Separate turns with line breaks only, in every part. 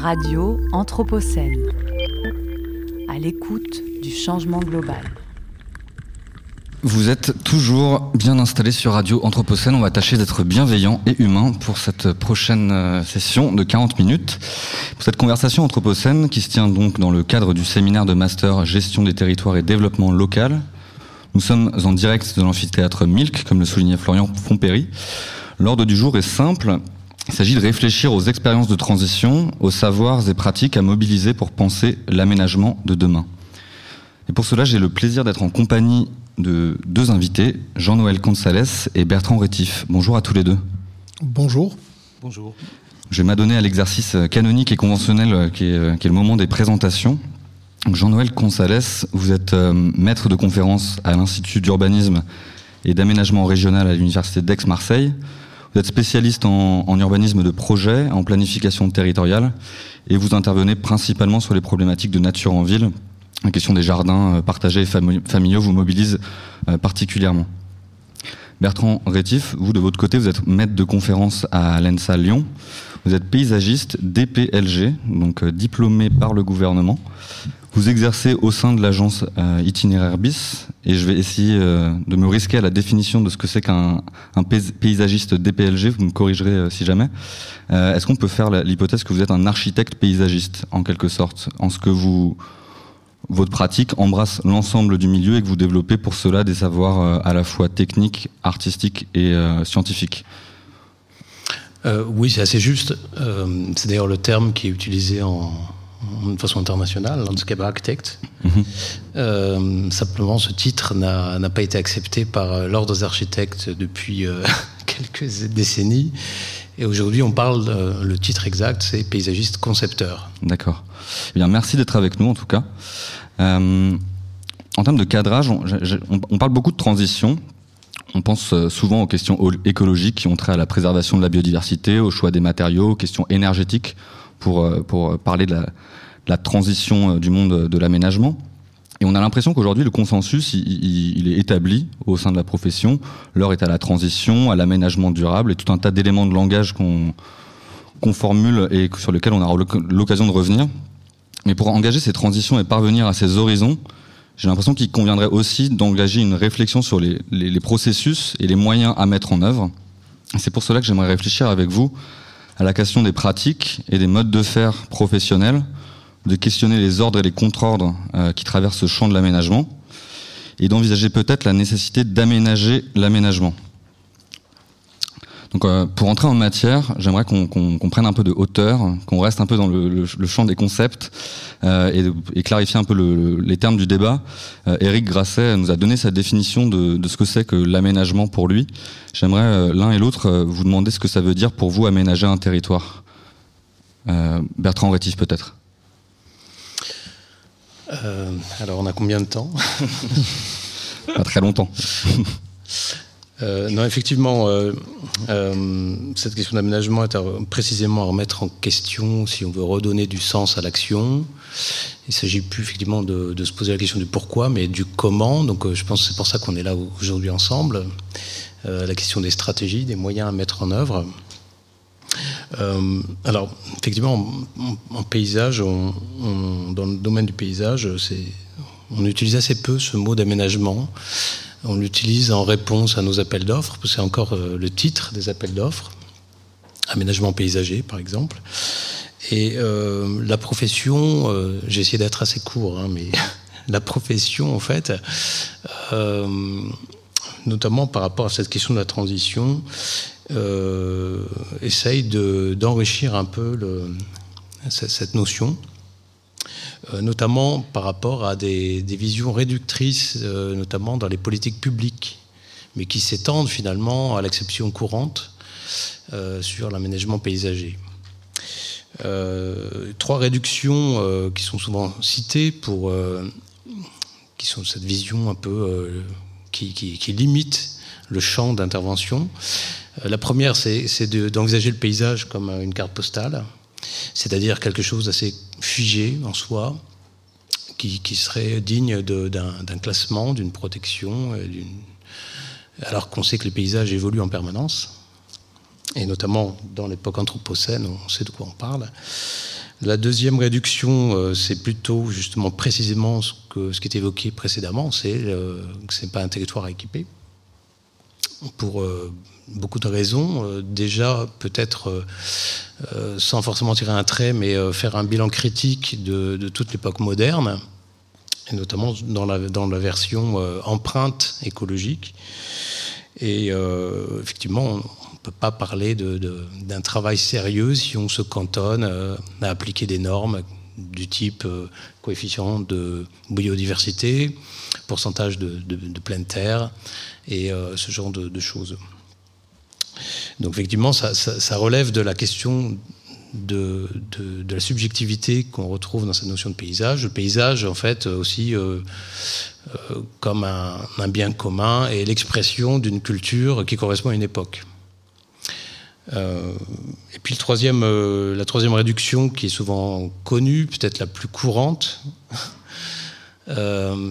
Radio Anthropocène. À l'écoute du changement global.
Vous êtes toujours bien installé sur Radio Anthropocène. On va tâcher d'être bienveillant et humain pour cette prochaine euh, session de 40 minutes. Pour cette conversation Anthropocène qui se tient donc dans le cadre du séminaire de master Gestion des territoires et développement local. Nous sommes en direct de l'amphithéâtre Milk, comme le soulignait Florian Fompéry. L'ordre du jour est simple. Il s'agit de réfléchir aux expériences de transition, aux savoirs et pratiques à mobiliser pour penser l'aménagement de demain. Et pour cela, j'ai le plaisir d'être en compagnie de deux invités, Jean-Noël Consales et Bertrand Rétif. Bonjour à tous les deux.
Bonjour.
Bonjour.
Je vais m'adonner à l'exercice canonique et conventionnel euh, qui est, euh, qui est le moment des présentations. Jean-Noël Consales, vous êtes euh, maître de conférence à l'Institut d'urbanisme et d'aménagement régional à l'Université d'Aix-Marseille. Vous êtes spécialiste en, urbanisme de projet, en planification territoriale, et vous intervenez principalement sur les problématiques de nature en ville, la question des jardins euh, partagés et familiaux vous mobilise euh, particulièrement. Bertrand Rétif, vous de votre côté, vous êtes maître de conférence à l'ENSA Lyon. Vous êtes paysagiste DPLG, donc euh, diplômé par le gouvernement. Vous exercez au sein de l'agence euh, Itinéraire BIS, et je vais essayer euh, de me risquer à la définition de ce que c'est qu'un paysagiste DPLG, vous me corrigerez euh, si jamais. Est-ce qu'on peut faire l'hypothèse que vous êtes un architecte paysagiste, en quelque sorte, en ce que vous, votre pratique embrasse l'ensemble du milieu et que vous développez pour cela des savoirs à la fois techniques, artistiques et scientifiques?
Oui, c'est assez juste. C'est d'ailleurs le terme qui est utilisé en, de façon internationale, landscape architect. Mm -hmm. euh, simplement, ce titre n'a pas été accepté par l'ordre des architectes depuis euh, quelques décennies. Et aujourd'hui, on parle, euh, le titre exact, c'est paysagiste concepteur.
D'accord. Eh bien, merci d'être avec nous, en tout cas. Euh, en termes de cadrage, on, on, on parle beaucoup de transition. On pense souvent aux questions écologiques qui ont trait à la préservation de la biodiversité, au choix des matériaux, aux questions énergétiques pour, pour parler de la, transition du monde de l'aménagement. Et on a l'impression qu'aujourd'hui, le consensus, il, est établi au sein de la profession. L'heure est à la transition, à l'aménagement durable et tout un tas d'éléments de langage qu'on formule et sur lesquels on aura l'occasion de revenir. Mais pour engager ces transitions et parvenir à ces horizons, j'ai l'impression qu'il conviendrait aussi d'engager une réflexion sur les, processus et les moyens à mettre en œuvre. C'est pour cela que j'aimerais réfléchir avec vous à la question des pratiques et des modes de faire professionnels, de questionner les ordres et les contre-ordres euh, qui traversent ce champ de l'aménagement, et d'envisager peut-être la nécessité d'aménager l'aménagement. Donc, euh, pour entrer en matière, j'aimerais qu'on qu qu prenne un peu de hauteur, qu'on reste un peu dans le, le, le champ des concepts euh, et, et, clarifier un peu le, les termes du débat. Euh, Éric Grasset nous a donné sa définition de, de ce que c'est que l'aménagement pour lui. J'aimerais euh, l'un et l'autre euh, vous demander ce que ça veut dire pour vous aménager un territoire. Euh, Bertrand Rétif peut-être.
alors on a combien de temps?
Pas très longtemps.
Euh, non, effectivement, euh, euh, cette question d'aménagement est précisément à remettre en question si on veut redonner du sens à l'action. Il ne s'agit plus effectivement de, se poser la question du pourquoi, mais du comment. Donc je pense que c'est pour ça qu'on est là aujourd'hui ensemble. la question des stratégies, des moyens à mettre en œuvre. alors, effectivement, en, paysage, dans le domaine du paysage, on utilise assez peu ce mot d'aménagement. On l'utilise en réponse à nos appels d'offres, c'est encore euh, le titre des appels d'offres, aménagement paysager par exemple. Et euh, la profession, euh, j'ai essayé d'être assez court, hein, mais la profession en fait, notamment par rapport à cette question de la transition, essaye d'enrichir un peu cette notion notamment par rapport à des, visions réductrices, euh, notamment dans les politiques publiques, mais qui s'étendent finalement à l'acception courante euh, sur l'aménagement paysager. Euh, trois réductions euh, qui sont souvent citées euh, qui sont cette vision un peu qui, qui, qui, limite le champ d'intervention. la première, c'est d'envisager de, le paysage comme une carte postale, c'est-à-dire quelque chose d'assez figé en soi, qui, serait digne d'un classement, d'une protection, alors qu'on sait que les paysages évoluent en permanence, et notamment dans l'époque anthropocène, on sait de quoi on parle. La deuxième réduction, c'est plutôt justement précisément ce, que, ce qui est évoqué précédemment, c'est que ce n'est pas un territoire à équiper pour euh, beaucoup de raisons. Euh, déjà, peut-être euh, sans forcément tirer un trait, mais faire un bilan critique de, toute l'époque moderne, et notamment dans la, dans la version empreinte écologique. Et effectivement, on ne peut pas parler d'un travail sérieux si on se cantonne à appliquer des normes du type coefficient de biodiversité, pourcentage de, pleine terre, et euh, ce genre de, choses. Donc effectivement, ça, relève de la question de, la subjectivité qu'on retrouve dans cette notion de paysage. Le paysage, en fait, aussi euh, euh, comme un, bien commun et l'expression d'une culture qui correspond à une époque. et puis la troisième réduction qui est souvent connue, peut-être la plus courante,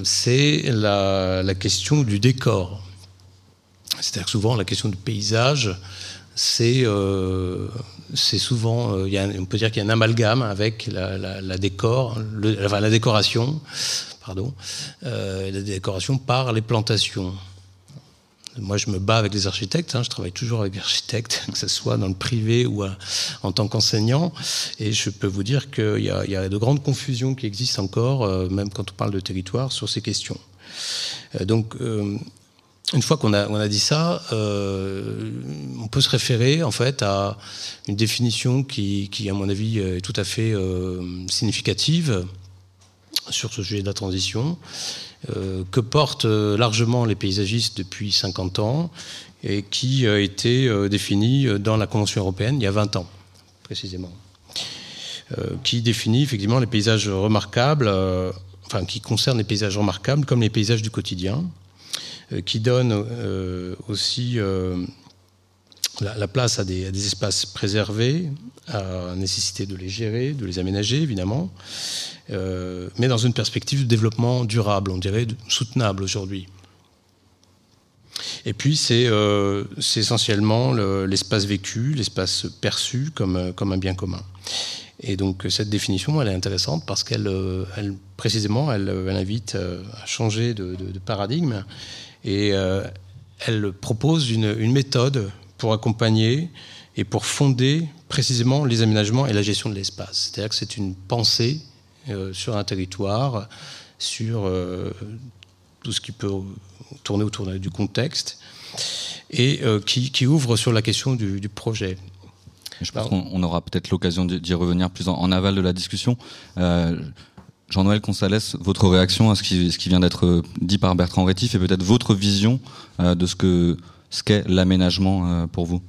c'est la, question du décor. C'est-à-dire que souvent, la question du paysage, c'est euh, souvent, euh, y a, on peut dire qu'il y a un amalgame avec la, décor, enfin, la décoration, pardon, euh, la décoration par les plantations. Moi, je me bats avec les architectes. Hein, je travaille toujours avec des architectes, que ce soit dans le privé ou en tant qu'enseignant. Et je peux vous dire qu'il y, a de grandes confusions qui existent encore, euh, même quand on parle de territoire, sur ces questions. donc, une fois qu'on a, dit ça, euh, on peut se référer en fait à une définition qui, à mon avis, est tout à fait euh, significative sur ce sujet de la transition, euh, que portent largement les paysagistes depuis 50 ans et qui a été définie dans la Convention européenne il y a 20 ans, précisément, qui définit effectivement les paysages remarquables, enfin qui concerne les paysages remarquables comme les paysages du quotidien euh, qui donne euh, aussi euh, la, place à des, espaces préservés, à la nécessité de les gérer, de les aménager évidemment, mais dans une perspective de développement durable, on dirait soutenable aujourd'hui. Et puis c'est essentiellement l'espace vécu, l'espace perçu comme, comme un bien commun. Et donc cette définition, elle est intéressante parce qu'elle, elle, précisément, elle, invite à changer de, paradigme et euh, elle propose une, méthode pour accompagner et pour fonder précisément les aménagements et la gestion de l'espace. C'est-à-dire que c'est une pensée euh, sur un territoire, sur euh, tout ce qui peut tourner autour du contexte, et qui, ouvre sur la question du, projet.
Je pense qu'on aura peut-être l'occasion d'y revenir plus en, aval de la discussion. Jean-Noël Consalès, votre réaction à ce qui, ce qui vient d'être euh, dit par Bertrand Rétif et peut-être votre vision euh, de ce que ce qu'est l'aménagement euh, pour vous?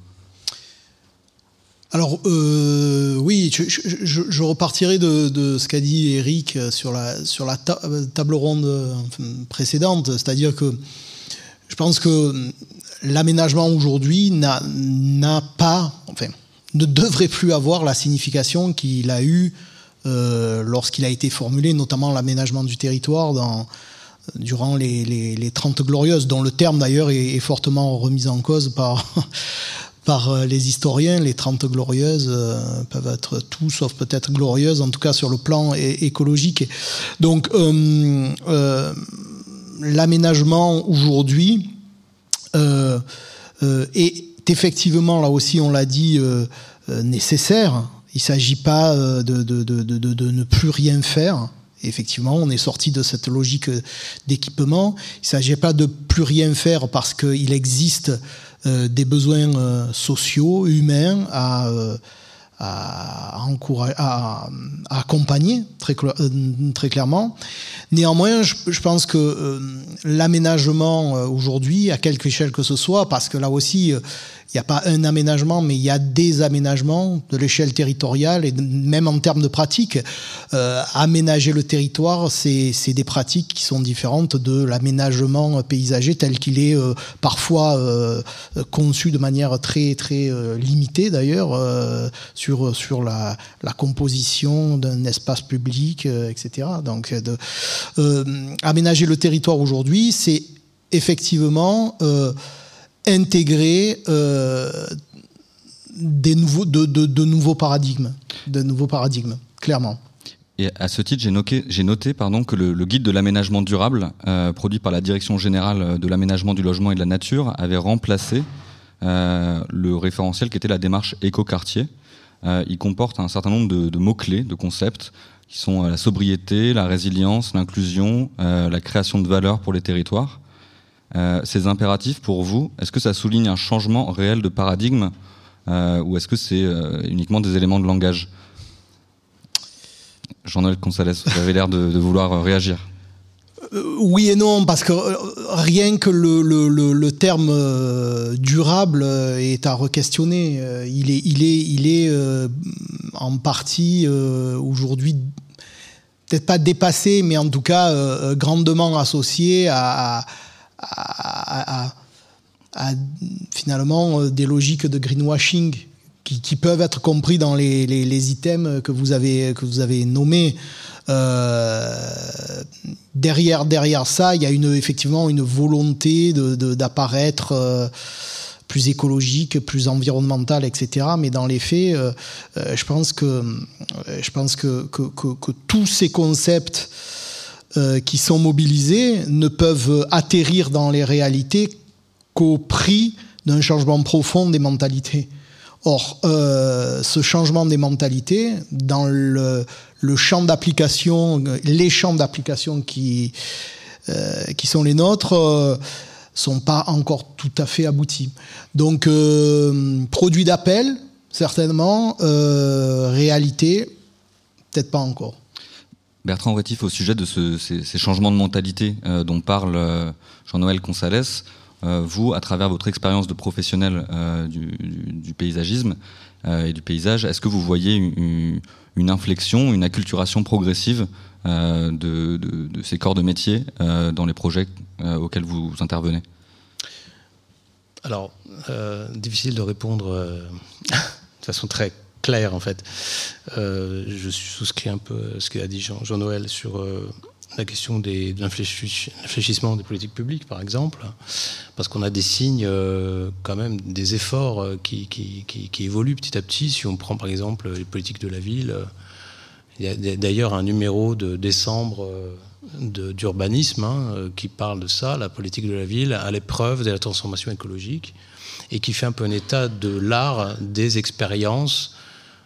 Alors oui, je, repartirai de, ce qu'a dit Eric sur la, sur la table ronde précédente, c'est-à-dire que je pense que l'aménagement aujourd'hui n'a pas, enfin, ne devrait plus avoir la signification qu'il a eu euh, lorsqu'il a été formulé, notamment l'aménagement du territoire dans, durant les, les, 30 glorieuses, dont le terme d'ailleurs est, fortement remis en cause par, par euh, les historiens. Les 30 glorieuses euh, peuvent être tout sauf peut-être glorieuses, en tout cas sur le plan écologique. Donc l'aménagement aujourd'hui est effectivement, là aussi on l'a dit, nécessaire il ne s'agit pas euh, de, de, ne plus rien faire. Effectivement, on est sorti de cette logique d'équipement. Il ne s'agit pas de plus rien faire parce qu'il existe euh, des besoins euh, sociaux, humains à, à, encourager, à, accompagner très, très clairement. Néanmoins, je pense que l'aménagement aujourd'hui, à quelque échelle que ce soit, parce que là aussi, il n'y a pas un aménagement, mais il y a des aménagements de l'échelle territoriale et même en termes de pratiques. Euh, aménager le territoire, c'est des pratiques qui sont différentes de l'aménagement paysager tel qu'il est euh, parfois euh, conçu de manière très très euh, limitée d'ailleurs euh, sur sur la, la composition d'un espace public, etc. Donc, de, aménager le territoire aujourd'hui, c'est effectivement intégrer euh, des nouveaux, de, nouveaux paradigmes. Nouveaux paradigmes. clairement.
Et à ce titre, j'ai noté, pardon, que le, guide de l'aménagement durable, euh, produit par la Direction générale de l'aménagement du logement et de la nature, avait remplacé euh, le référentiel qui était la démarche éco-quartier. Il comporte un certain nombre de, de mots-clés, de concepts, qui sont la sobriété, la résilience, l'inclusion, la création de valeur pour les territoires. Ces impératifs, pour vous, est-ce que ça souligne un changement réel de paradigme ou est-ce que c'est uniquement des éléments de langage? Jean-Noël Gonzalez, vous avez l'air de, vouloir euh, réagir.
Euh, oui et non, parce que euh, rien que le, terme durable est à re-questionner. Il est, il est, il est en partie aujourd'hui peut-être pas dépassé, mais en tout cas grandement associé à, finalement des logiques de greenwashing qui, peuvent être compris dans les, items que vous avez, que vous avez nommés. Euh, derrière, derrière ça, il y a une, effectivement une volonté d'apparaître de, euh, plus écologique, plus environnemental, etc. Mais dans les faits, euh, je pense que, je pense que, que, que, tous ces concepts qui sont mobilisés ne peuvent atterrir dans les réalités qu'au prix d'un changement profond des mentalités. Or, euh, ce changement des mentalités, dans le, champ d'application, les champs d'application qui, euh, qui sont les nôtres, euh, sont pas encore tout à fait aboutis. Donc, produit d'appel, certainement, réalité, peut-être pas encore.
Bertrand Rétif, au sujet de ces, changements de mentalité dont parle Jean-Noël Consales, euh, vous, à travers votre expérience de professionnel euh, du, paysagisme euh, et du paysage, est-ce que vous voyez une, inflexion, une acculturation progressive de, ces corps de métier dans les projets auxquels vous intervenez?
Alors, difficile de répondre de façon très claire en fait. je souscris un peu ce qu'a dit Jean-Noël sur la question des, de l'infléchissement des politiques publiques, par exemple, parce qu'on a des signes, euh, quand même, des efforts euh, qui, qui, évoluent petit à petit. Si on prend, par exemple, les politiques de la ville, il y a d'ailleurs un numéro de décembre euh, d'urbanisme hein, qui parle de ça, la politique de la ville à l'épreuve de la transformation écologique, et qui fait un peu un état de l'art des expériences.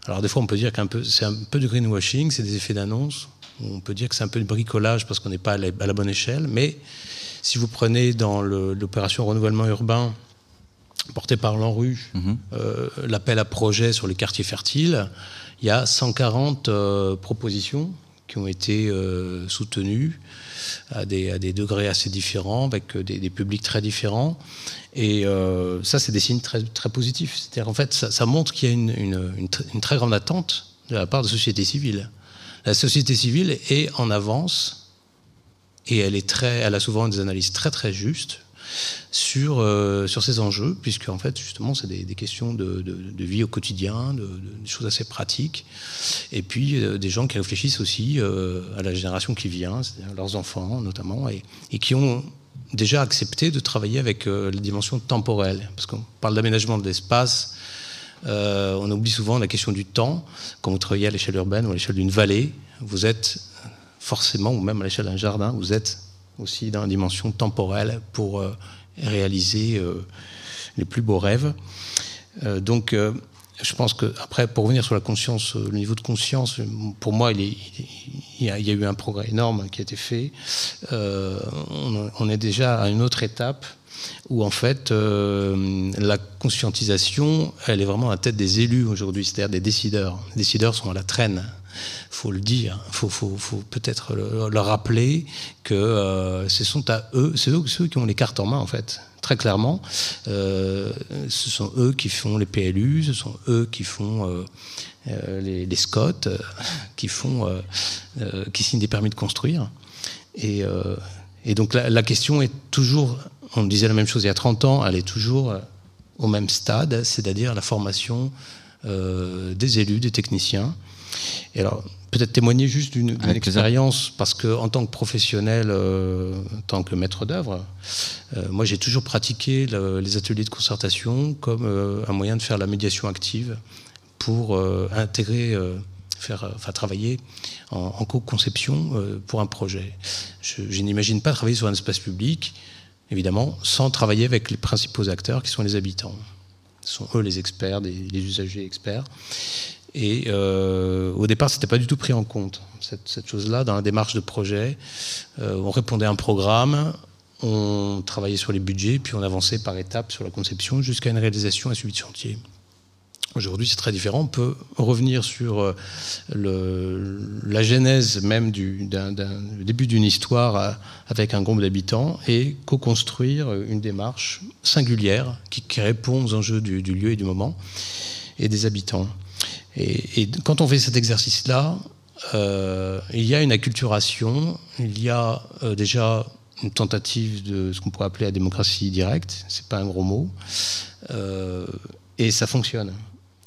Alors des fois, on peut dire qu'un peu, c'est un peu du greenwashing, c'est des effets d'annonce on peut dire que c'est un peu de bricolage parce qu'on n'est pas à la, bonne échelle. Mais si vous prenez dans l'opération renouvellement urbain portée par l'ANRU, mhm. euh, l'appel à projet sur les quartiers fertiles, il y a 140 euh, propositions qui ont été euh, soutenues à des, degrés assez différents, avec des, publics très différents. Et ça, c'est des signes très, très positifs. C'est-à-dire, en fait, ça, montre qu'il y a une, une, très grande attente de la part de la société civile la société civile est en avance et elle, est très, elle a souvent des analyses très très justes sur, euh, sur ces enjeux, puisque en fait, justement, c'est des, questions de, de, vie au quotidien, de, des choses assez pratiques, et puis euh, des gens qui réfléchissent aussi euh, à la génération qui vient, c'est-à-dire leurs enfants notamment, et, et, qui ont déjà accepté de travailler avec les dimensions temporelles, parce qu'on parle d'aménagement de l'espace, on oublie souvent la question du temps. Quand vous travaillez à l'échelle urbaine ou à l'échelle d'une vallée, vous êtes forcément, ou même à l'échelle d'un jardin, vous êtes aussi dans une dimension temporelle pour euh, réaliser euh, les plus beaux rêves. donc, je pense que après, pour revenir sur la conscience, le niveau de conscience, pour moi, il, y, a, eu un progrès énorme qui a été fait. on, est déjà à une autre étape où en fait euh, la conscientisation, elle est vraiment à la tête des élus aujourd'hui, c'est-à-dire des décideurs. Les décideurs sont à la traîne, faut le dire, faut, faut, faut peut-être leur rappeler que euh, ce sont à eux, c'est eux, qui ont les cartes en main en fait. Très clairement, euh, ce sont eux qui font les PLU, ce sont eux qui font les, les, SCOT, qui font, qui signent des permis de construire. Et, donc la, question est toujours on disait la même chose il y a 30 ans, elle est toujours euh, au même stade, c'est-à-dire la formation euh, des élus, des techniciens. Et alors, peut-être témoigner juste d'une expérience, parce que en tant que professionnel, euh, en tant que maître d'œuvre, moi j'ai toujours pratiqué les ateliers de concertation comme un moyen de faire la médiation active pour intégrer faire, enfin, travailler en, co-conception pour un projet. Je, je n'imagine pas travailler sur un espace public, évidemment, sans travailler avec les principaux acteurs qui sont les habitants. Ce sont eux les experts, les usagers experts. Et euh, au départ, c'était pas du tout pris en compte cette, chose-là dans la démarche de projet. Euh, on répondait à un programme, on travaillait sur les budgets, puis on avançait par étapes sur la conception jusqu'à une réalisation et suivi de chantier. Aujourd'hui, c'est très différent. On peut revenir sur euh, la genèse même du début d'une histoire avec un groupe d'habitants et co-construire une démarche singulière qui, répond aux enjeux du, lieu et du moment et des habitants. Et, quand on fait cet exercice-là, euh, il y a une acculturation, il y a euh, déjà une tentative de ce qu'on pourrait appeler la démocratie directe, c'est pas un gros mot, euh, et ça fonctionne.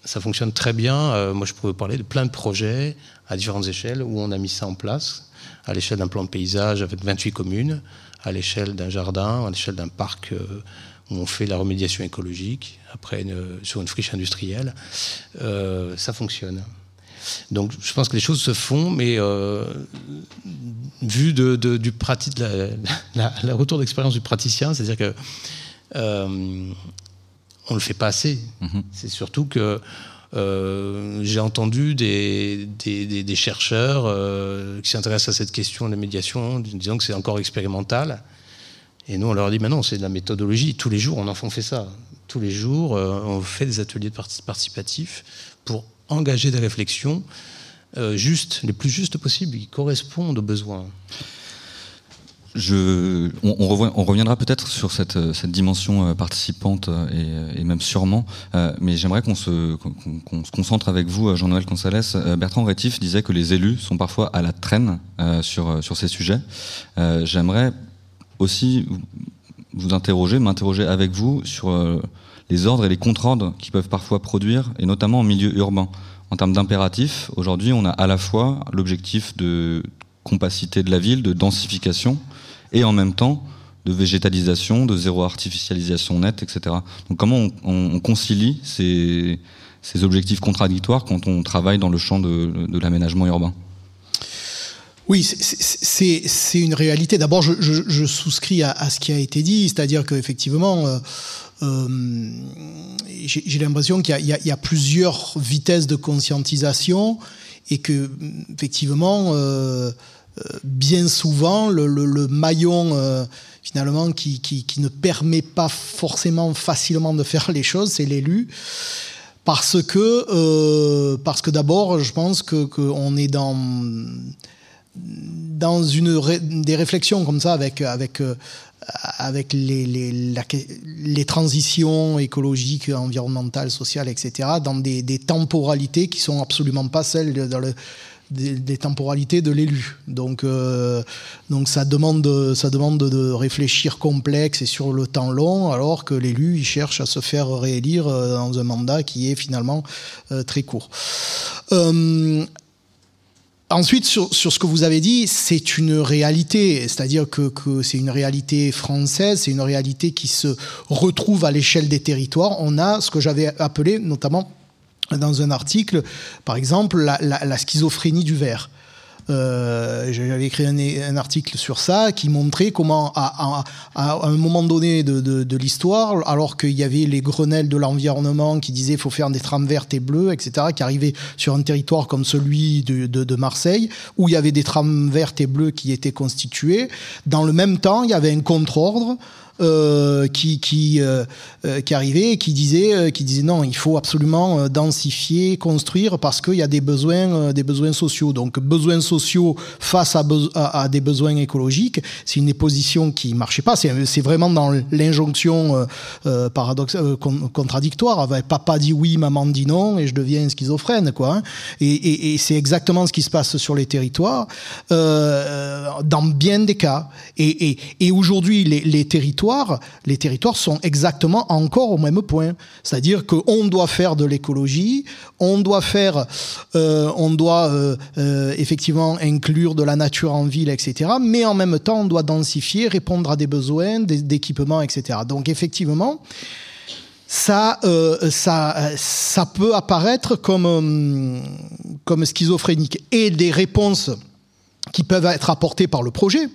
Ça fonctionne très bien. Moi, je pourrais parler de plein de projets à différentes échelles où on a mis ça en place, à l'échelle d'un plan de paysage avec 28 communes, à l'échelle d'un jardin, à l'échelle d'un parc où on fait la remédiation écologique, après une, sur une friche industrielle. Euh, ça fonctionne. Donc je pense que les choses se font, mais euh, vu de, de, du pratique, la, la, la, retour d'expérience du praticien, c'est-à-dire que euh, on le fait pas assez. Mm -hmm. C'est surtout que euh, j'ai entendu des, des, des, des chercheurs euh, qui s'intéressent à cette question de la médiation, disant que c'est encore expérimental. Et nous, on leur dit, mais non, c'est de la méthodologie. Tous les jours, on en fait ça. Tous les jours, euh, on fait des ateliers participatifs pour engager des réflexions euh, justes, les plus justes possibles, qui correspondent aux besoins.
On, reviendra peut-être sur cette, cette, dimension participante et, même sûrement, euh, mais j'aimerais qu'on se, concentre avec vous, Jean-Noël Consales. Bertrand Rétif disait que les élus sont parfois à la traîne euh, sur, sur ces sujets. Euh, j'aimerais aussi vous interroger, m'interroger avec vous sur euh, les ordres et les contre-ordres qui peuvent parfois produire, et notamment en milieu urbain. En termes d'impératifs, aujourd'hui, on a à la fois l'objectif de compacité de la ville, de densification, et en même temps de végétalisation, de zéro artificialisation nette, etc. Donc comment on, on, on concilie ces, objectifs contradictoires quand on travaille dans le champ de l'aménagement urbain?
Oui, c'est une réalité. D'abord, je, souscris à, ce qui a été dit, c'est-à-dire qu'effectivement, euh, euh, j'ai l'impression qu'il y, a plusieurs vitesses de conscientisation et que, effectivement, euh, bien souvent, le, maillon euh, finalement qui, ne permet pas forcément facilement de faire les choses, c'est l'élu. Parce que, euh, que d'abord, je pense que qu'on est dans dans des réflexions comme ça avec avec les, transitions écologiques, environnementales, sociales, etc., dans des, temporalités qui sont absolument pas celles des, temporalités de l'élu. Donc, euh, ça demande, de réfléchir complexe et sur le temps long, alors que l'élu il cherche à se faire réélire dans un mandat qui est finalement euh, très court. Euh, Ensuite, sur, ce que vous avez dit, c'est une réalité, c'est-à-dire que, que c'est une réalité française, c'est une réalité qui se retrouve à l'échelle des territoires. On a ce que j'avais appelé, notamment dans un article, par exemple, la, la, la schizophrénie du verre. Euh, J'avais écrit un, article sur ça qui montrait comment, à, un moment donné de, l'histoire, alors qu'il y avait les Grenelles de l'environnement qui disaient faut faire des trames vertes et bleues, etc., qui arrivaient sur un territoire comme celui de, Marseille, où il y avait des trames vertes et bleues qui étaient constituées. Dans le même temps, il y avait un contre-ordre euh, qui euh, qui arrivait et qui disait qui disait non il faut absolument densifier construire parce qu'il y a des besoins des besoins sociaux donc besoins sociaux face à, des besoins écologiques c'est une position qui marchait pas c'est vraiment dans l'injonction paradoxe con, contradictoire avec papa dit oui maman dit non et je deviens schizophrène quoi hein. et, c'est exactement ce qui se passe sur les territoires dans bien des cas et, aujourd'hui les, territoires les territoires sont exactement encore au même point. C'est-à-dire qu'on doit faire de l'écologie, on doit faire, euh, on doit euh, euh, effectivement inclure de la nature en ville, etc. Mais en même temps, on doit densifier, répondre à des besoins d'équipements, etc. Donc effectivement, ça, euh, ça, ça peut apparaître comme, comme schizophréniques et des réponses qui peuvent être apportées par le projet,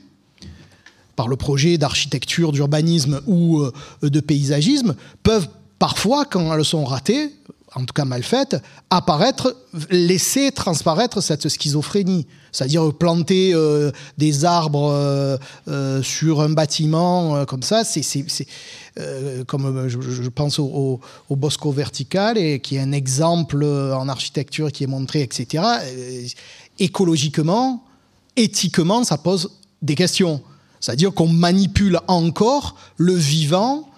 par le projet d'architecture, d'urbanisme ou euh, de paysagisme, peuvent parfois, quand elles sont ratées, en tout cas mal faites, apparaître, laisser transparaître cette schizophrénie. C'est-à-dire planter euh, des arbres euh, euh, sur un bâtiment comme ça, c'est comme je, pense au, Bosco vertical et qui est un exemple en architecture qui est montré, etc. écologiquement, éthiquement, ça pose des questions. C'est-à-dire qu'on manipule encore le vivant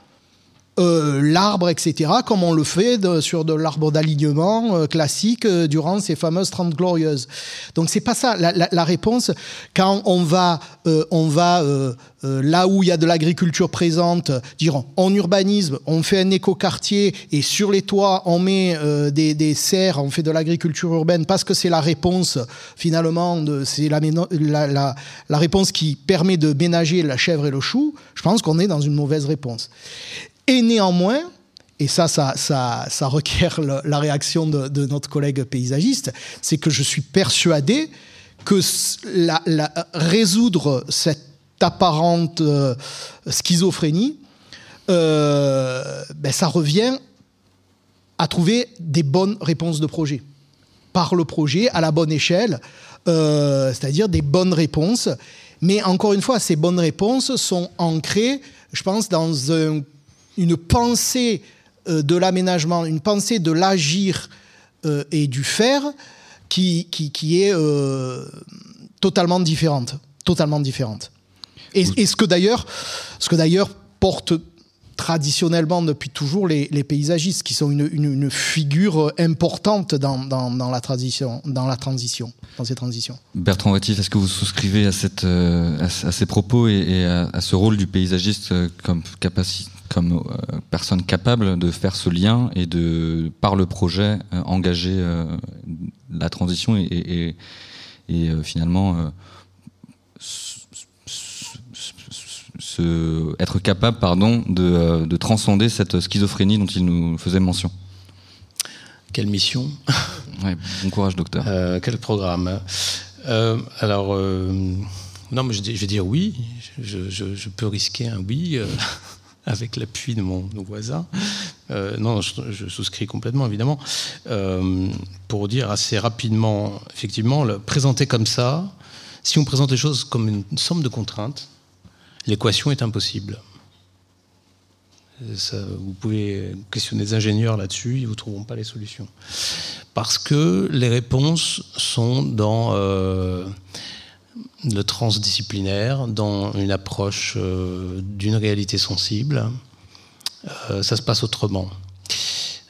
euh, l'arbre, etc., comme on le fait sur de l'arbre d'alignement euh, classique euh, durant ces fameuses 30 glorieuses. Donc c'est pas ça la, réponse. Quand on va, on va là où il y a de l'agriculture présente, dire en urbanisme, on fait un écoquartier et sur les toits on met des, serres, on fait de l'agriculture urbaine parce que c'est la réponse finalement, c'est la réponse qui permet de ménager la chèvre et le chou. Je pense qu'on est dans une mauvaise réponse. Et néanmoins, et ça, ça, ça, requiert la réaction de, notre collègue paysagiste, c'est que je suis persuadé que résoudre cette apparente euh, schizophrénie, euh, ben, ça revient à trouver des bonnes réponses de projet. Par le projet, à la bonne échelle, euh, c'est-à-dire des bonnes réponses. Mais encore une fois, ces bonnes réponses sont ancrées, je pense, dans un une pensée euh, de l'aménagement, une pensée de l'agir euh, et du faire qui, qui, est euh, totalement différente. Totalement différente. Et, ce que d'ailleurs ce que d'ailleurs porte traditionnellement depuis toujours les, paysagistes, qui sont une, figure importante dans, la transition, dans la transition, dans ces transitions.
Bertrand Watif, est-ce que vous souscrivez à, cette, à, ces propos et, à, à, ce rôle du paysagiste comme capacité comme euh, personne capable de faire ce lien et de, par le projet, euh, engager euh, la transition et, finalement être capable pardon, de, transcender cette schizophrénie dont il nous faisait mention.
Quelle mission
Bon courage, docteur.
quel programme Alors, non, mais je, vais dire oui. Je, je, peux risquer un oui avec l'appui de mon, voisin. Euh, non, je, souscris complètement, évidemment. Euh, pour dire assez rapidement, effectivement, présenter comme ça, si on présente les choses comme une somme de contraintes, l'équation est impossible. vous pouvez questionner des ingénieurs là-dessus, ils ne vous trouveront pas les solutions. Parce que les réponses sont dans euh, le transdisciplinaire dans une approche euh, d'une réalité sensible. Euh, ça se passe autrement.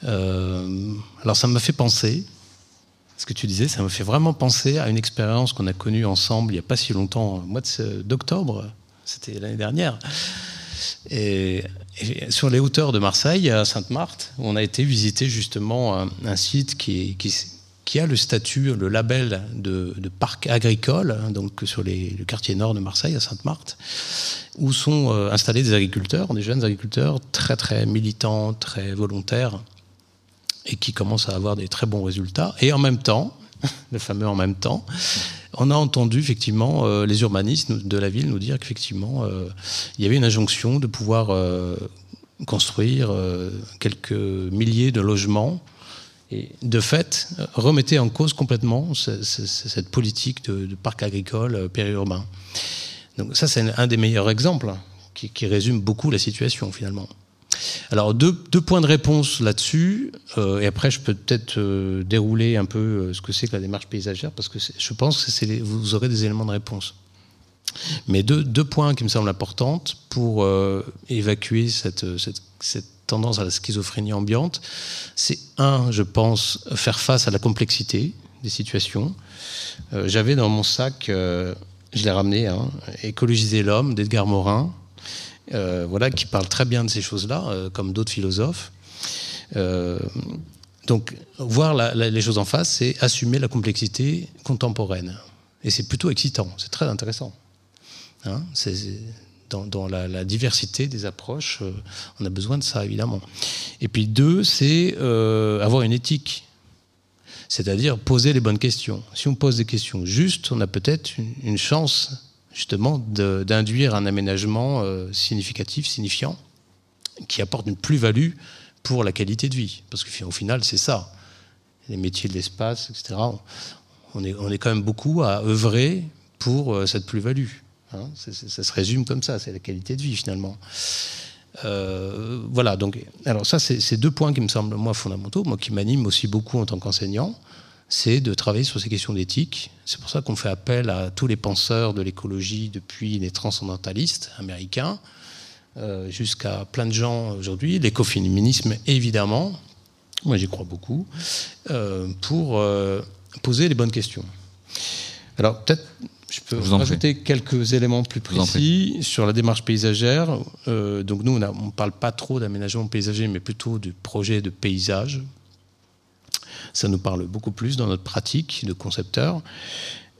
Euh, alors ça me fait penser, ce que tu disais, ça me fait vraiment penser à une expérience qu'on a connue ensemble il n'y a pas si longtemps, au mois d'octobre, c'était l'année dernière. Et, sur les hauteurs de Marseille, à Sainte-Marthe, on a été visiter justement un, site qui, qui, qui a le statut, le label de, parc agricole, hein, donc sur le quartier nord de Marseille, à Sainte-Marthe, où sont euh, installés des agriculteurs, des jeunes agriculteurs très très militants, très volontaires, et qui commencent à avoir des très bons résultats. Et en même temps, le fameux en même temps, on a entendu effectivement euh, les urbanistes de la ville nous dire qu'effectivement euh, il y avait une injonction de pouvoir construire quelques milliers de logements et de fait, remettez en cause complètement cette politique de, parc agricole euh, périurbain. Donc ça, c'est un des meilleurs exemples qui, résume beaucoup la situation finalement. Alors deux, points de réponse là-dessus, euh, et après je peux peut-être euh, dérouler un peu ce que c'est que la démarche paysagère, parce que je pense que vous aurez des éléments de réponse. Mais deux, points qui me semblent importants pour évacuer cette, cette tendance à la schizophrénie ambiante, c'est un, je pense, faire face à la complexité des situations. Euh, j'avais dans mon sac, euh, je l'ai ramené, hein, Écologiser l'homme d'Edgar Morin, euh, voilà, qui parle très bien de ces choses-là, comme d'autres philosophes. donc, voir les choses en face, c'est assumer la complexité contemporaine. Et c'est plutôt excitant, c'est très intéressant. Hein, dans, la, diversité des approches, euh, on a besoin de ça, évidemment. Et puis deux, c'est euh, avoir une éthique. C'est-à-dire poser les bonnes questions. Si on pose des questions justes, on a peut-être une, chance justement d'induire un aménagement euh, significatif, signifiant, qui apporte une plus-value pour la qualité de vie. Parce qu'au final, c'est ça. Les métiers de l'espace, etc. On est, quand même beaucoup à œuvrer pour cette plus-value. Hein. ça se résume comme ça, c'est la qualité de vie finalement. Euh, voilà, donc, alors ça, c'est deux points qui me semblent, moi, fondamentaux, moi, qui m'animent aussi beaucoup en tant qu'enseignant, c'est de travailler sur ces questions d'éthique. C'est pour ça qu'on fait appel à tous les penseurs de l'écologie, depuis les transcendantalistes américains, euh, jusqu'à plein de gens aujourd'hui, l'écoféminisme évidemment, moi j'y crois beaucoup, euh, pour poser les bonnes questions. Alors peut-être je peux vous rajouter quelques éléments plus précis sur la démarche paysagère. Euh, donc nous, on ne parle pas trop d'aménagement paysager, mais plutôt du projet de paysage. Ça nous parle beaucoup plus dans notre pratique de concepteur.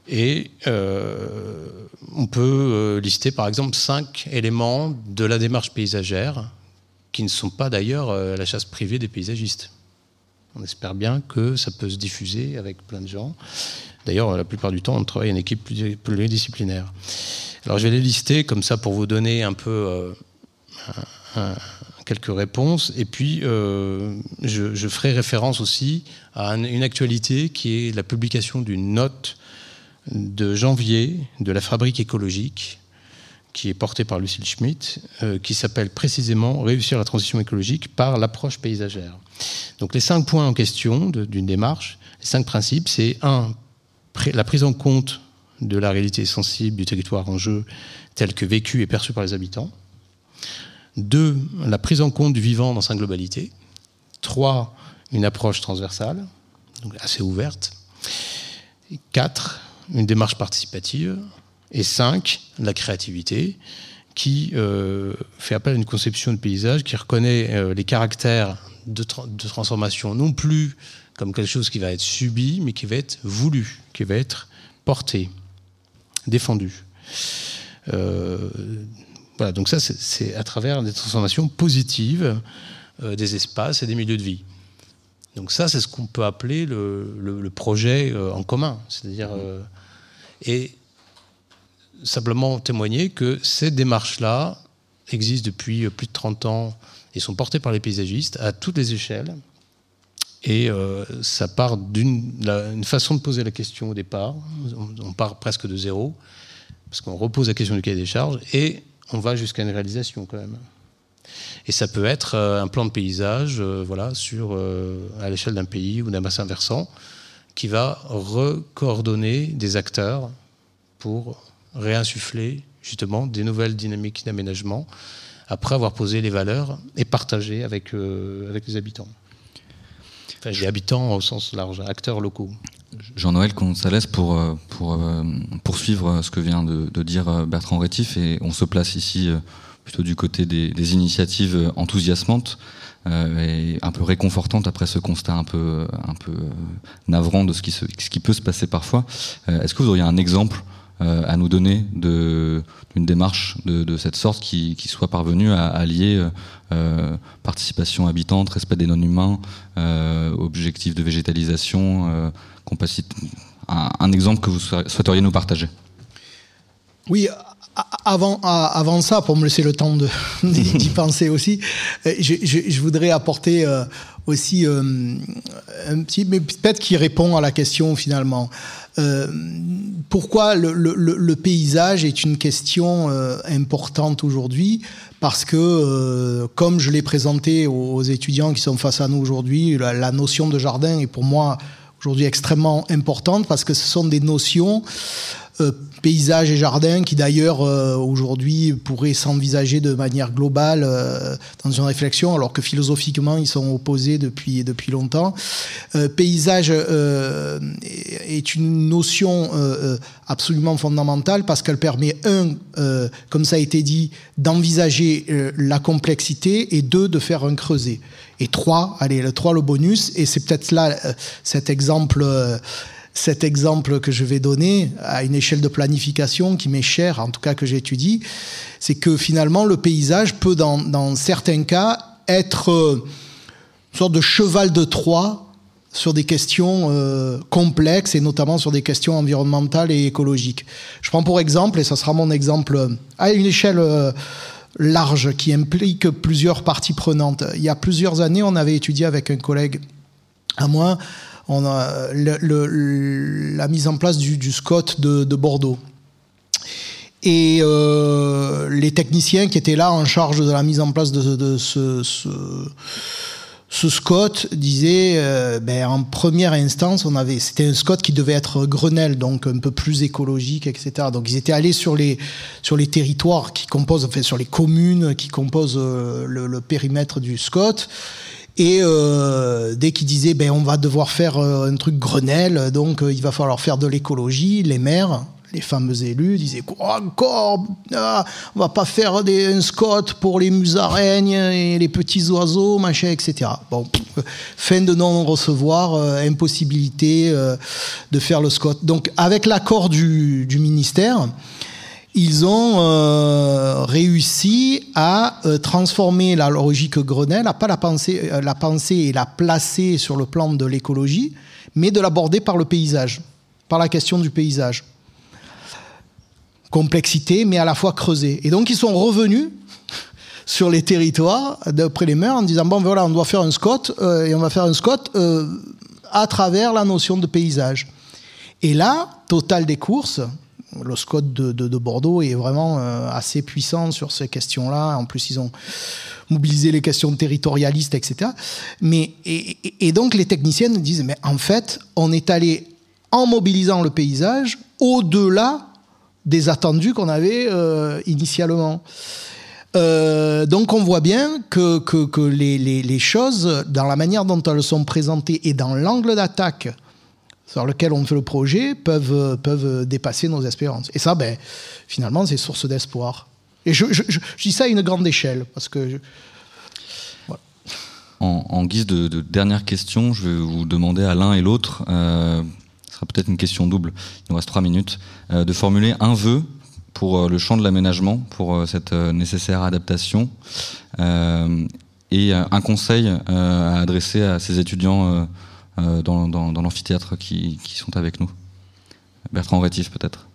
Et euh, on peut euh, lister par exemple cinq éléments de la démarche paysagère qui ne sont pas d'ailleurs la chasse privée des paysagistes. On espère bien que ça peut se diffuser avec plein de gens. D'ailleurs, la plupart du temps, on travaille en équipe pluridisciplinaire. Alors, je vais les lister comme ça pour vous donner un peu euh, quelques réponses. Et puis, euh, je, ferai référence aussi à une actualité qui est la publication d'une note de janvier de la Fabrique écologique qui est portée par Lucille Schmitt, euh, qui s'appelle précisément Réussir la transition écologique par l'approche paysagère. Donc les cinq points en question d'une démarche, les cinq principes, c'est un, la prise en compte de la réalité sensible du territoire en jeu tel que vécu et perçu par les habitants. Deux, la prise en compte du vivant dans sa globalité. Trois, une approche transversale, donc assez ouverte. Quatre, une démarche participative. Et cinq, la créativité, qui euh, fait appel à une conception de paysage qui reconnaît euh, les caractères de, transformation non plus comme quelque chose qui va être subi, mais qui va être voulu, qui va être porté, défendu. Euh, voilà, donc ça, c'est à travers des transformations positives des espaces et des milieux de vie. Donc ça, c'est ce qu'on peut appeler le, projet en commun. C'est-à-dire, et simplement témoigner que ces démarches-là existent depuis plus de 30 ans et sont portées par les paysagistes à toutes les échelles. Et euh, ça part d'une façon de poser la question au départ. On, part presque de zéro, parce qu'on repose la question du cahier des charges, et on va jusqu'à une réalisation quand même. Et ça peut être euh, un plan de paysage, euh, voilà, sur, à l'échelle d'un pays ou d'un bassin versant, qui va recoordonner des acteurs pour réinsuffler justement des nouvelles dynamiques d'aménagement après avoir posé les valeurs et partagé avec, euh, avec les habitants. Enfin, les habitants au sens large, acteurs locaux.
Jean-Noël Consales pour, euh, pour euh, poursuivre ce que vient de, dire Bertrand Rétif, et on se place ici plutôt du côté des, initiatives enthousiasmantes et un peu réconfortantes après ce constat un peu, un peu navrant de ce qui, ce qui peut se passer parfois. Est-ce que vous auriez un exemple à nous donner d'une démarche de, cette sorte qui, soit parvenue à allier euh, euh, participation habitante, respect des non-humains, objectifs de végétalisation, un, un, exemple que vous souhaiteriez nous partager
Oui, avant, avant ça, pour me laisser le temps d'y penser aussi, je, je, voudrais apporter aussi un petit, mais peut-être qui répond à la question finalement. Euh, pourquoi le, le, le, paysage est une question euh, importante aujourd'hui? Parce que, euh, comme je l'ai présenté aux, étudiants qui sont face à nous aujourd'hui, la, la, notion de jardin est pour moi aujourd'hui extrêmement importante parce que ce sont des notions euh, paysage et jardin qui d'ailleurs euh, aujourd'hui pourraient s'envisager de manière globale euh, dans une réflexion alors que philosophiquement ils sont opposés depuis depuis longtemps. paysage est une notion absolument fondamentale parce qu'elle permet un, comme ça a été dit, d'envisager la complexité et deux de faire un creuset. Et trois, allez, le trois le bonus et c'est peut-être là cet exemple cet exemple que je vais donner à une échelle de planification qui m'est chère, en tout cas que j'étudie, c'est que finalement le paysage peut dans, certains cas être euh, une sorte de cheval de Troie sur des questions euh, complexes et notamment sur des questions environnementales et écologiques. Je prends pour exemple, et ça sera mon exemple à une échelle euh, large qui implique plusieurs parties prenantes. Il y a plusieurs années, on avait étudié avec un collègue à moi on a la mise en place du, du SCOT de, de Bordeaux. Et euh, les techniciens qui étaient là en charge de la mise en place de, ce, ce, SCOT disaient, euh, ben, en première instance, on avait, c'était un SCOT qui devait être Grenelle, donc un peu plus écologique, etc. Donc ils étaient allés sur les sur les territoires qui composent, enfin sur les communes qui composent euh, le, le périmètre du SCOT. Et euh, dès qu'ils disaient, ben, on va devoir faire euh, un truc Grenelle, donc euh, il va falloir faire de l'écologie, les maires, les fameux élus disaient quoi encore? Ah, on va pas faire des, un scot pour les musaraignes et les petits oiseaux machin etc bon fin de non recevoir euh, impossibilité de faire le scot. Donc avec l'accord du, ministère ils ont euh, réussi à euh, transformer la logique Grenelle, à pas la penser, la penser et la placer sur le plan de l'écologie, mais de l'aborder par le paysage, par la question du paysage complexité, mais à la fois creusée. Et donc ils sont revenus sur les territoires d'après les maires en disant bon voilà on doit faire un scot euh, et on va faire un scot euh, à travers la notion de paysage. Et là, total des courses, le SCOT de, de, de, Bordeaux est vraiment euh, assez puissant sur ces questions-là. En plus, ils ont mobilisé les questions territorialistes, etc. Mais, et, donc les techniciennes disent, mais en fait, on est allé en mobilisant le paysage au-delà des attendus qu'on avait euh, initialement. Euh, donc on voit bien que, que, les, choses, dans la manière dont elles sont présentées et dans l'angle d'attaque sur lequel on fait le projet, peuvent, peuvent dépasser nos espérances. Et ça, ben, finalement, c'est source d'espoir. Et je, je, dis ça à une grande échelle, parce que...
En, guise de, de, dernière question, je vais vous demander à l'un et l'autre... Euh ce sera peut-être une question double, il nous reste trois minutes, euh, de formuler un vœu pour euh, le champ de l'aménagement, pour euh, cette nécessaire adaptation, et un conseil à adresser à ces étudiants dans, dans, dans l'amphithéâtre qui, qui, sont avec nous. Bertrand Rétif peut-être.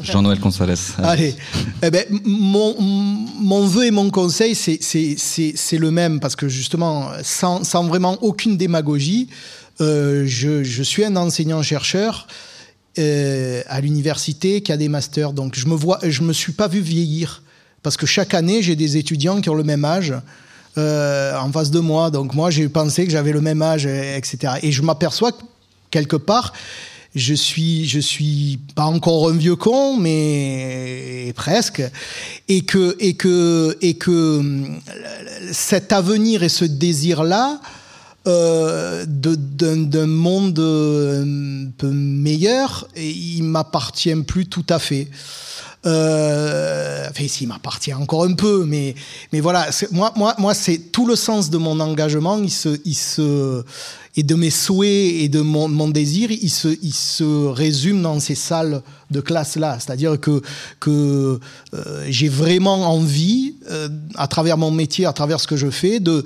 Jean-Noël Consales.
Allez, eh ben, mon, mon vœu et mon conseil, c'est le même, parce que justement, sans, sans vraiment aucune démagogie, euh, je, je, suis un enseignant-chercheur euh, à l'université qui a des masters, donc je me vois, je me suis pas vu vieillir, parce que chaque année, j'ai des étudiants qui ont le même âge. Euh, en face de moi, donc moi j'ai pensé que j'avais le même âge, etc. Et je m'aperçois quelque part je suis, je suis pas encore un vieux con, mais presque, et que, et que, et que cet avenir et ce désir-là, euh, d'un monde un peu meilleur, il m'appartient plus tout à fait. Euh, enfin, s'il m'appartient encore un peu, mais, mais voilà, moi, moi, moi c'est tout le sens de mon engagement, il se, il se, et de mes souhaits et de mon, mon désir, il se, il se résume dans ces salles de classe-là. C'est-à-dire que, que euh, j'ai vraiment envie, euh, à travers mon métier, à travers ce que je fais, de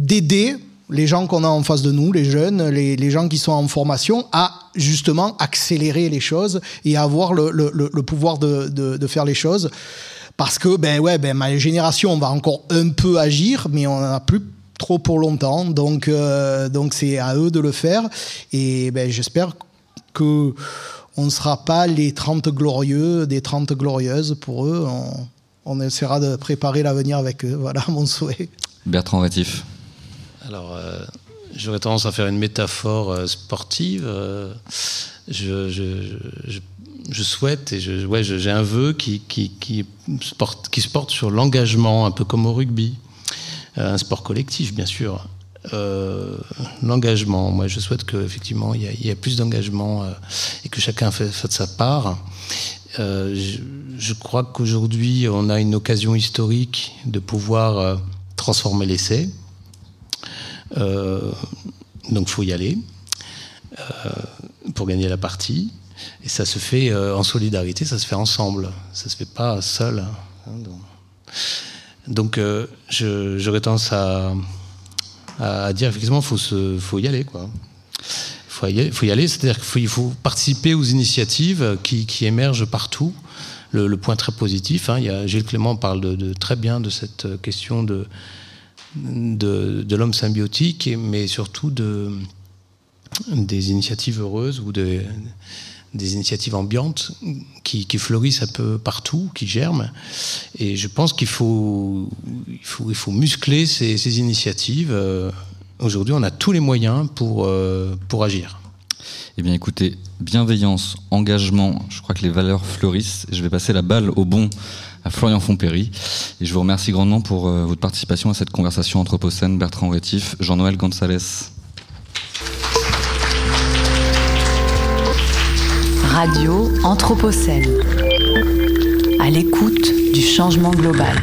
d'aider les gens qu'on a en face de nous, les jeunes, les, gens qui sont en formation, à justement accélérer les choses et avoir le, pouvoir de, faire les choses. Parce que, ben ouais, ben ma génération, on va encore un peu agir, mais on n'en a plus trop pour longtemps. Donc, euh, donc c'est à eux de le faire. Et ben, j'espère que on ne sera pas les 30 glorieux des 30 glorieuses pour eux. On, on essaiera de préparer l'avenir avec eux. Voilà mon souhait.
Bertrand Rétif.
Alors, euh, j'aurais tendance à faire une métaphore euh, sportive. Euh, je, je, je, je, souhaite et je, ouais, j'ai un vœu qui, qui, qui, porte, qui se porte sur l'engagement, un peu comme au rugby. Euh, un sport collectif, bien sûr. Euh, l'engagement, moi je souhaite qu'effectivement il y, y, ait plus d'engagement et que chacun de sa part. Je, je, crois qu'aujourd'hui on a une occasion historique de pouvoir transformer l'essai euh, donc il faut y aller euh, pour gagner la partie. Et ça se fait euh, en solidarité, ça se fait ensemble, ça se fait pas seul. Hein, donc, donc j'aurais tendance à, dire effectivement faut faut y aller quoi. Faut y aller, c'est-à-dire qu'il faut, participer aux initiatives qui, émergent partout. Le, point très positif, hein, Gilles Clément parle très bien de cette question de, de, l'homme symbiotique, mais surtout de, des initiatives heureuses ou de, des initiatives ambiantes qui, fleurissent un peu partout, qui germent. Et je pense qu'il faut, il faut, il faut muscler ces, initiatives. Euh, aujourd'hui, on a tous les moyens pour, euh, pour agir.
Eh bien, écoutez, bienveillance, engagement, je crois que les valeurs fleurissent. Je vais passer la balle au bon à Florian Fontpéry. Et je vous remercie grandement pour euh, votre participation à cette conversation anthropocène. Bertrand Rétif, Jean-Noël Gonzalez.
Radio Anthropocène. À l'écoute du changement global.